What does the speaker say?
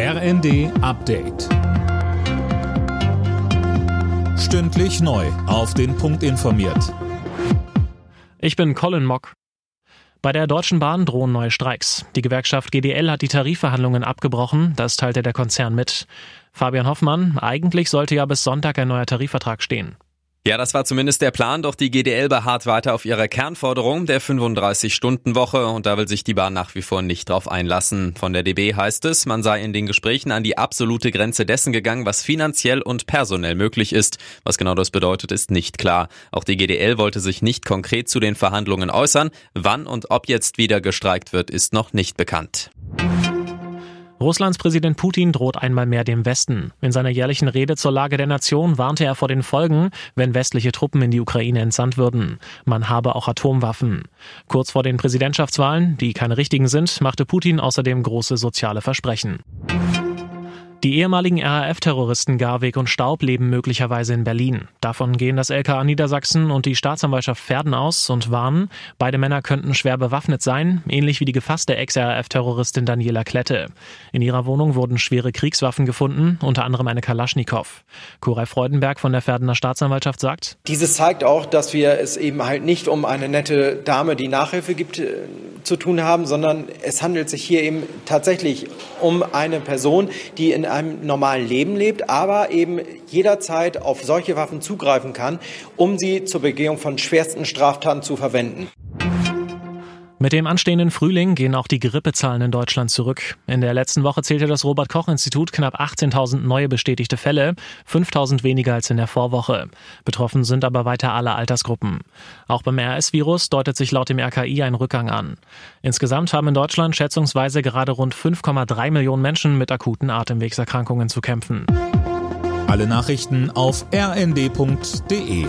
RND Update. Stündlich neu. Auf den Punkt informiert. Ich bin Colin Mock. Bei der Deutschen Bahn drohen neue Streiks. Die Gewerkschaft GDL hat die Tarifverhandlungen abgebrochen, das teilte der Konzern mit. Fabian Hoffmann, eigentlich sollte ja bis Sonntag ein neuer Tarifvertrag stehen. Ja, das war zumindest der Plan, doch die GDL beharrt weiter auf ihrer Kernforderung der 35-Stunden-Woche und da will sich die Bahn nach wie vor nicht drauf einlassen. Von der DB heißt es, man sei in den Gesprächen an die absolute Grenze dessen gegangen, was finanziell und personell möglich ist. Was genau das bedeutet, ist nicht klar. Auch die GDL wollte sich nicht konkret zu den Verhandlungen äußern. Wann und ob jetzt wieder gestreikt wird, ist noch nicht bekannt. Russlands Präsident Putin droht einmal mehr dem Westen. In seiner jährlichen Rede zur Lage der Nation warnte er vor den Folgen, wenn westliche Truppen in die Ukraine entsandt würden. Man habe auch Atomwaffen. Kurz vor den Präsidentschaftswahlen, die keine richtigen sind, machte Putin außerdem große soziale Versprechen. Die ehemaligen RAF-Terroristen Garweg und Staub leben möglicherweise in Berlin. Davon gehen das LKA Niedersachsen und die Staatsanwaltschaft Pferden aus und warnen, beide Männer könnten schwer bewaffnet sein, ähnlich wie die gefasste Ex-RAF-Terroristin Daniela Klette. In ihrer Wohnung wurden schwere Kriegswaffen gefunden, unter anderem eine Kalaschnikow. Koray Freudenberg von der Pferdener Staatsanwaltschaft sagt, Dieses zeigt auch, dass wir es eben halt nicht um eine nette Dame, die Nachhilfe gibt, äh, zu tun haben, sondern es handelt sich hier eben tatsächlich um eine Person, die in einem normalen Leben lebt, aber eben jederzeit auf solche Waffen zugreifen kann, um sie zur Begehung von schwersten Straftaten zu verwenden. Mit dem anstehenden Frühling gehen auch die Grippezahlen in Deutschland zurück. In der letzten Woche zählte das Robert Koch Institut knapp 18.000 neue bestätigte Fälle, 5.000 weniger als in der Vorwoche. Betroffen sind aber weiter alle Altersgruppen. Auch beim RS-Virus deutet sich laut dem RKI ein Rückgang an. Insgesamt haben in Deutschland schätzungsweise gerade rund 5,3 Millionen Menschen mit akuten Atemwegserkrankungen zu kämpfen. Alle Nachrichten auf rnd.de